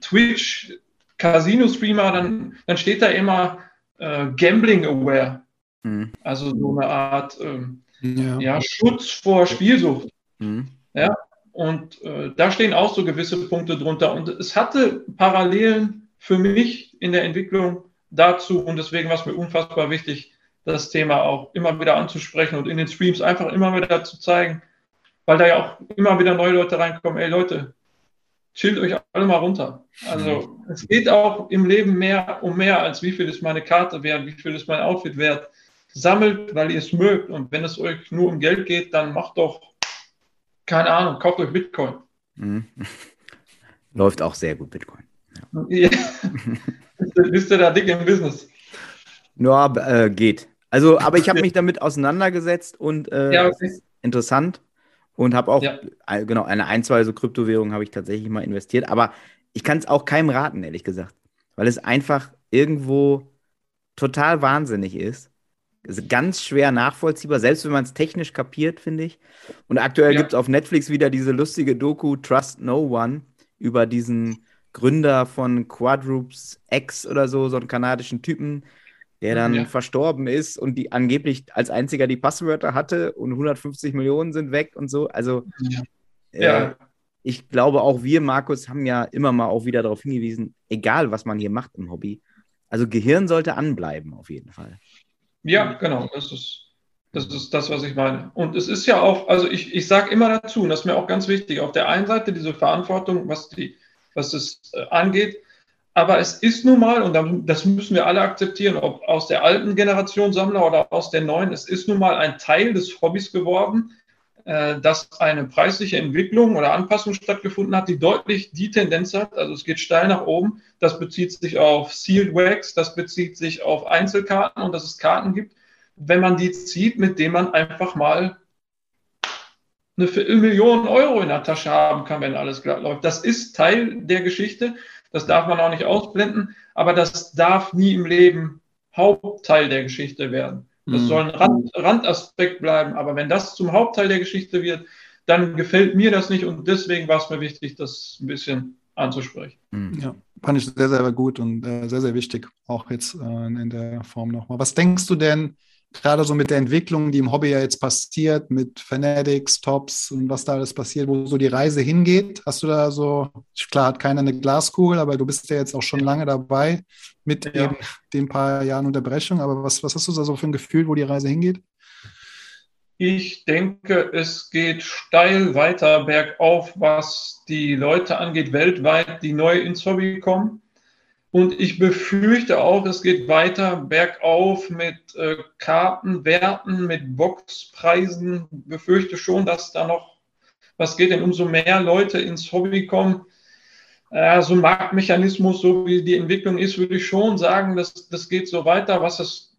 Twitch Casino-Streamer, dann, dann steht da immer äh, Gambling Aware. Mhm. Also so eine Art ähm, ja. ja. Schutz vor Spielsucht. Mhm. Ja, und äh, da stehen auch so gewisse Punkte drunter. Und es hatte Parallelen für mich in der Entwicklung dazu. Und deswegen war es mir unfassbar wichtig, das Thema auch immer wieder anzusprechen und in den Streams einfach immer wieder zu zeigen, weil da ja auch immer wieder neue Leute reinkommen. Ey Leute, chillt euch alle mal runter. Also mhm. es geht auch im Leben mehr um mehr als wie viel ist meine Karte wert, wie viel ist mein Outfit wert. Sammelt, weil ihr es mögt. Und wenn es euch nur um Geld geht, dann macht doch, keine Ahnung, kauft euch Bitcoin. Mhm. Läuft auch sehr gut, Bitcoin. Ja. bist, du, da dick im Business? Ja, äh, geht. Also, aber ich habe mich damit auseinandergesetzt und äh, ja, okay. interessant und habe auch, ja. genau, eine ein, zwei so Kryptowährungen habe ich tatsächlich mal investiert. Aber ich kann es auch keinem raten, ehrlich gesagt. Weil es einfach irgendwo total wahnsinnig ist. Es ist ganz schwer nachvollziehbar, selbst wenn man es technisch kapiert, finde ich. Und aktuell ja. gibt es auf Netflix wieder diese lustige Doku Trust No One über diesen Gründer von Quadrupes X oder so, so einen kanadischen Typen, der dann ja. verstorben ist und die angeblich als einziger die Passwörter hatte und 150 Millionen sind weg und so. Also ja. Äh, ja. ich glaube auch wir, Markus, haben ja immer mal auch wieder darauf hingewiesen, egal was man hier macht im Hobby. Also Gehirn sollte anbleiben auf jeden Fall. Ja, genau. Das ist das, ist das was ich meine. Und es ist ja auch, also ich, ich sage immer dazu, und das ist mir auch ganz wichtig, auf der einen Seite diese Verantwortung, was, die, was es äh, angeht, aber es ist nun mal, und das müssen wir alle akzeptieren, ob aus der alten Generation Sammler oder aus der neuen, es ist nun mal ein Teil des Hobbys geworden, äh, dass eine preisliche Entwicklung oder Anpassung stattgefunden hat, die deutlich die Tendenz hat, also es geht steil nach oben. Das bezieht sich auf Sealed Wax, das bezieht sich auf Einzelkarten und dass es Karten gibt, wenn man die zieht, mit denen man einfach mal eine Viertelmillion Euro in der Tasche haben kann, wenn alles glatt läuft. Das ist Teil der Geschichte. Das darf man auch nicht ausblenden, aber das darf nie im Leben Hauptteil der Geschichte werden. Das mhm. soll ein Rand, Randaspekt bleiben, aber wenn das zum Hauptteil der Geschichte wird, dann gefällt mir das nicht und deswegen war es mir wichtig, das ein bisschen anzusprechen. Mhm. Ja, fand ich sehr, sehr gut und äh, sehr, sehr wichtig, auch jetzt äh, in der Form nochmal. Was denkst du denn, gerade so mit der Entwicklung, die im Hobby ja jetzt passiert, mit Fanatics, Tops und was da alles passiert, wo so die Reise hingeht. Hast du da so, klar hat keiner eine Glaskugel, aber du bist ja jetzt auch schon lange dabei mit ja. eben den paar Jahren Unterbrechung. Aber was, was hast du da so für ein Gefühl, wo die Reise hingeht? Ich denke, es geht steil weiter bergauf, was die Leute angeht, weltweit, die neu ins Hobby kommen. Und ich befürchte auch, es geht weiter bergauf mit äh, Kartenwerten, mit Boxpreisen. Befürchte schon, dass da noch was geht, denn umso mehr Leute ins Hobby kommen, äh, so ein Marktmechanismus, so wie die Entwicklung ist, würde ich schon sagen, dass das geht so weiter. Was das,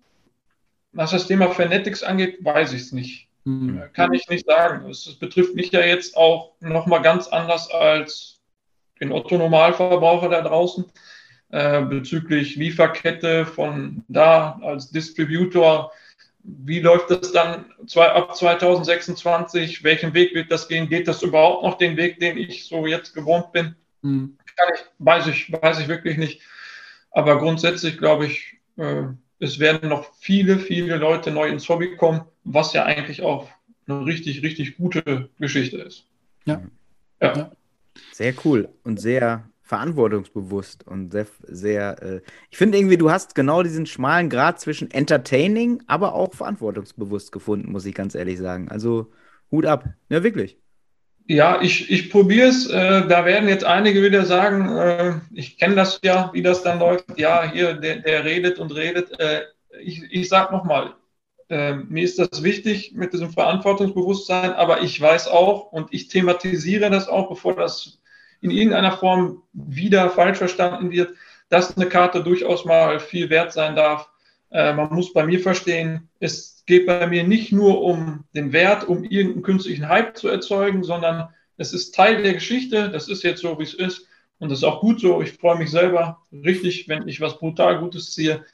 was das Thema Fanatics angeht, weiß ich es nicht. Mhm. Kann ich nicht sagen. Es, betrifft mich ja jetzt auch nochmal ganz anders als den Otto-Normalverbraucher da draußen. Äh, bezüglich Lieferkette von da als Distributor. Wie läuft das dann zwei, ab 2026? Welchen Weg wird das gehen? Geht das überhaupt noch den Weg, den ich so jetzt gewohnt bin? Mhm. Ich, weiß, ich, weiß ich wirklich nicht. Aber grundsätzlich glaube ich, äh, es werden noch viele, viele Leute neu ins Hobby kommen, was ja eigentlich auch eine richtig, richtig gute Geschichte ist. Ja. ja. Sehr cool und sehr verantwortungsbewusst und sehr, sehr äh, ich finde irgendwie, du hast genau diesen schmalen Grad zwischen entertaining, aber auch verantwortungsbewusst gefunden, muss ich ganz ehrlich sagen. Also Hut ab. Ja, wirklich. Ja, ich, ich probiere es. Äh, da werden jetzt einige wieder sagen, äh, ich kenne das ja, wie das dann läuft. Ja, hier, der, der redet und redet. Äh, ich ich sage nochmal, äh, mir ist das wichtig mit diesem Verantwortungsbewusstsein, aber ich weiß auch und ich thematisiere das auch, bevor das in irgendeiner Form wieder falsch verstanden wird, dass eine Karte durchaus mal viel wert sein darf. Äh, man muss bei mir verstehen, es geht bei mir nicht nur um den Wert, um irgendeinen künstlichen Hype zu erzeugen, sondern es ist Teil der Geschichte. Das ist jetzt so, wie es ist. Und das ist auch gut so. Ich freue mich selber richtig, wenn ich was brutal Gutes ziehe.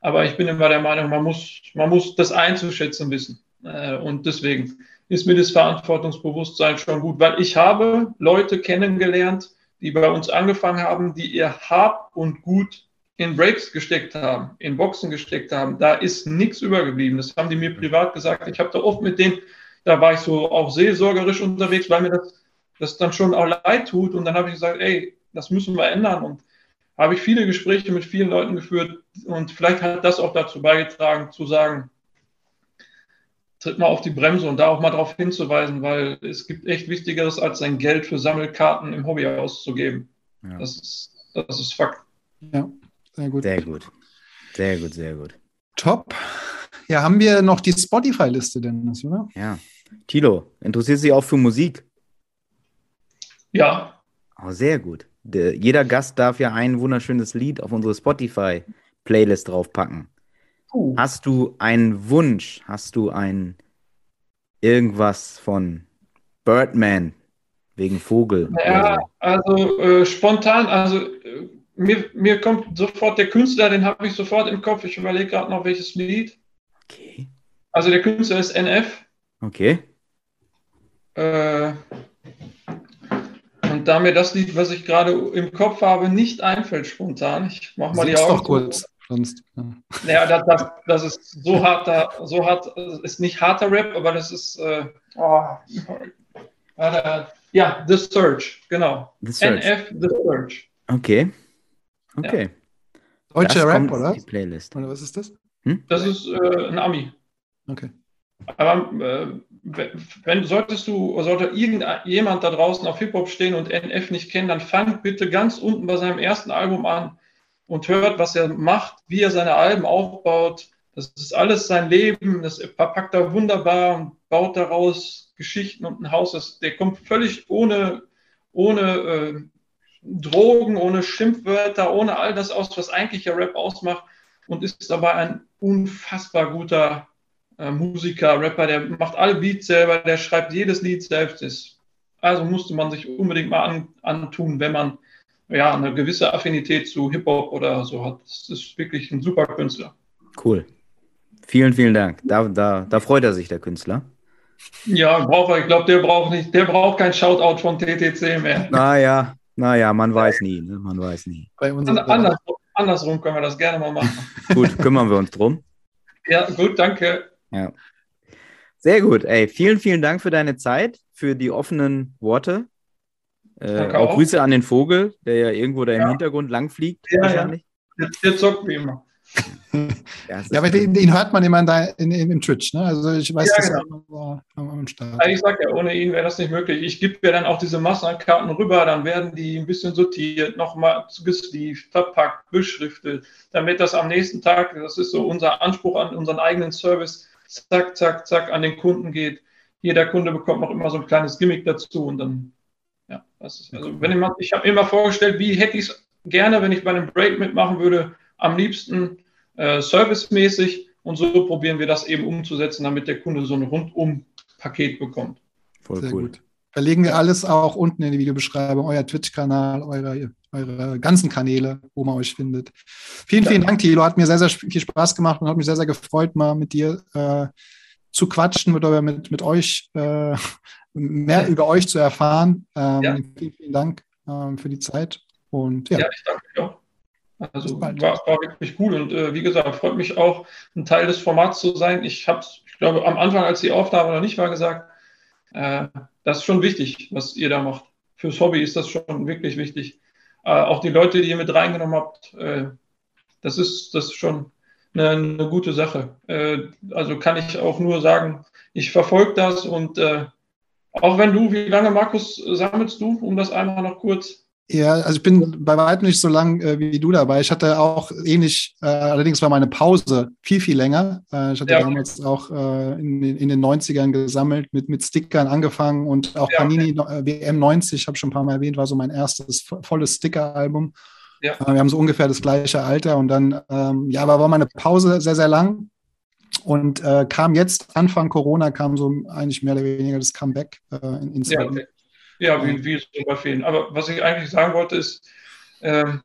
Aber ich bin immer der Meinung, man muss, man muss das einzuschätzen wissen. Äh, und deswegen ist mir das Verantwortungsbewusstsein schon gut, weil ich habe Leute kennengelernt, die bei uns angefangen haben, die ihr Hab und Gut in Breaks gesteckt haben, in Boxen gesteckt haben. Da ist nichts übergeblieben. Das haben die mir privat gesagt. Ich habe da oft mit denen, da war ich so auch seelsorgerisch unterwegs, weil mir das, das dann schon auch leid tut. Und dann habe ich gesagt, ey, das müssen wir ändern. Und habe ich viele Gespräche mit vielen Leuten geführt. Und vielleicht hat das auch dazu beigetragen, zu sagen, tritt mal auf die Bremse und da auch mal darauf hinzuweisen, weil es gibt echt Wichtigeres, als sein Geld für Sammelkarten im Hobby auszugeben. Ja. Das, ist, das ist Fakt. Ja, sehr gut. Sehr gut. Sehr gut, sehr gut. Top. Ja, haben wir noch die Spotify-Liste, Dennis, oder? Ja. Tilo, interessiert sich auch für Musik? Ja. Oh, sehr gut. Der, jeder Gast darf ja ein wunderschönes Lied auf unsere Spotify-Playlist draufpacken. Puh. Hast du einen Wunsch? Hast du ein irgendwas von Birdman wegen Vogel? Ja, also äh, spontan, also äh, mir, mir kommt sofort der Künstler, den habe ich sofort im Kopf. Ich überlege gerade noch welches Lied. Okay. Also der Künstler ist NF. Okay. Äh, und da mir das Lied, was ich gerade im Kopf habe, nicht einfällt spontan, ich mache mal Sing's die Augen. Doch kurz sonst. Ja, das, das, das ist so harter, so hart, ist nicht harter Rap, aber das ist, äh, oh, äh, ja, The Search, genau. The Search. NF The Search. Okay. Okay. Ja. Deutscher Rap, oder? Die Playlist. Oder was ist das? Hm? Das ist äh, ein Ami. Okay. Aber äh, wenn solltest du, sollte irgendjemand da draußen auf Hip-Hop stehen und NF nicht kennen, dann fang bitte ganz unten bei seinem ersten Album an und hört, was er macht, wie er seine Alben aufbaut. Das ist alles sein Leben, das verpackt er wunderbar und baut daraus Geschichten und ein Haus. Das, der kommt völlig ohne, ohne äh, Drogen, ohne Schimpfwörter, ohne all das aus, was eigentlich der Rap ausmacht und ist dabei ein unfassbar guter äh, Musiker, Rapper, der macht alle Beats selber, der schreibt jedes Lied selbst. Ist. Also musste man sich unbedingt mal an, antun, wenn man ja, eine gewisse Affinität zu Hip-Hop oder so hat. Das ist wirklich ein super Künstler. Cool. Vielen, vielen Dank. Da, da, da freut er sich, der Künstler. Ja, braucht er. Ich glaube, der braucht nicht, der braucht kein Shoutout von TTC mehr. Naja, naja, man weiß nie, ne? man weiß nie. andersrum, andersrum können wir das gerne mal machen. gut, kümmern wir uns drum. Ja, gut, danke. Ja. Sehr gut, ey. Vielen, vielen Dank für deine Zeit, für die offenen Worte. Äh, auch, auch, Grüße an den Vogel, der ja irgendwo da im ja. Hintergrund langfliegt. Ja, wahrscheinlich. Ja. Der, der zockt wie immer. ja, ja, aber den, den, hört man immer in, in, im Twitch, ne? Also ich weiß, ja, dass genau. er am Start. Also ich sage ja, ohne ihn wäre das nicht möglich. Ich gebe mir dann auch diese Massenkarten rüber, dann werden die ein bisschen sortiert, nochmal gesleeved, verpackt, beschriftet, damit das am nächsten Tag, das ist so unser Anspruch an unseren eigenen Service, zack, zack, zack, an den Kunden geht. Jeder Kunde bekommt noch immer so ein kleines Gimmick dazu und dann, ja, das ist, also wenn ich, ich habe mir immer vorgestellt, wie hätte ich es gerne, wenn ich bei einem Break mitmachen würde, am liebsten äh, servicemäßig und so probieren wir das eben umzusetzen, damit der Kunde so ein Rundum-Paket bekommt. Voll Sehr cool. Gut. Verlegen wir alles auch unten in die Videobeschreibung, euer Twitch-Kanal, eure, eure ganzen Kanäle, wo man euch findet. Vielen, vielen Dank, Thilo. Hat mir sehr, sehr viel Spaß gemacht und hat mich sehr, sehr gefreut, mal mit dir äh, zu quatschen oder mit, mit euch, äh, mehr über euch zu erfahren. Ähm, ja. Vielen, vielen Dank ähm, für die Zeit. Und ja. ja, ich danke dir auch. Also war, war wirklich cool und äh, wie gesagt, freut mich auch, ein Teil des Formats zu sein. Ich habe, ich glaube, am Anfang, als die Aufnahme noch nicht war, gesagt, äh, das ist schon wichtig, was ihr da macht. Fürs Hobby ist das schon wirklich wichtig. Äh, auch die Leute, die ihr mit reingenommen habt, äh, das, ist, das ist schon eine, eine gute Sache. Äh, also kann ich auch nur sagen, ich verfolge das und äh, auch wenn du, wie lange, Markus, sammelst du, um das einmal noch kurz ja, also ich bin bei weitem nicht so lang äh, wie du dabei. Ich hatte auch ähnlich, äh, allerdings war meine Pause viel, viel länger. Äh, ich hatte ja. damals auch äh, in, in, den 90ern gesammelt, mit, mit Stickern angefangen und auch ja. Panini äh, WM 90, habe schon ein paar Mal erwähnt, war so mein erstes volles Sticker-Album. Ja. Äh, wir haben so ungefähr das gleiche Alter und dann, ähm, ja, aber war meine Pause sehr, sehr lang und kam jetzt, Anfang Corona, kam so eigentlich mehr oder weniger das Comeback in, ins ja, okay. Ja, wie, wie es bei vielen. Aber was ich eigentlich sagen wollte, ist, ähm,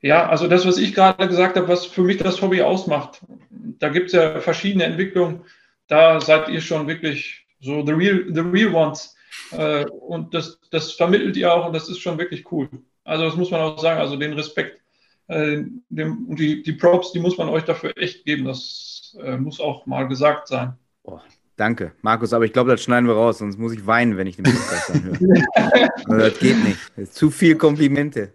ja, also das, was ich gerade gesagt habe, was für mich das Hobby ausmacht, da gibt es ja verschiedene Entwicklungen. Da seid ihr schon wirklich so the real, the real ones. Äh, und das, das vermittelt ihr auch und das ist schon wirklich cool. Also das muss man auch sagen, also den Respekt äh, dem, und die, die Props, die muss man euch dafür echt geben. Das äh, muss auch mal gesagt sein. Oh, Danke, Markus, aber ich glaube, das schneiden wir raus, sonst muss ich weinen, wenn ich den Podcast anhöre. also, das geht nicht. Das zu viel Komplimente.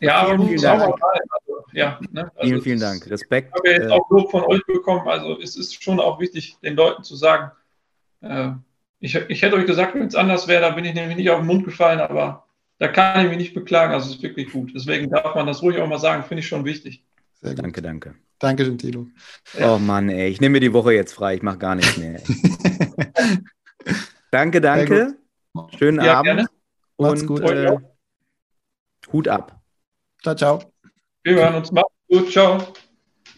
Ja, aber vielen, vielen Dank. Also, ja, ne? also vielen, vielen Dank. Respekt. Ich habe jetzt äh, auch Lob von euch bekommen. Also es ist schon auch wichtig, den Leuten zu sagen, äh, ich, ich hätte euch gesagt, wenn es anders wäre, da bin ich nämlich nicht auf den Mund gefallen, aber da kann ich mich nicht beklagen. Also es ist wirklich gut. Deswegen darf man das ruhig auch mal sagen, finde ich schon wichtig. Danke, danke. Danke, Tilo. Oh Mann, ey, ich nehme mir die Woche jetzt frei, ich mache gar nichts mehr. danke, danke. Schönen ja, Abend. Gerne. Und gut. Äh, Hut ab. Ciao, ciao. Wir hören uns. Macht's gut. Ciao.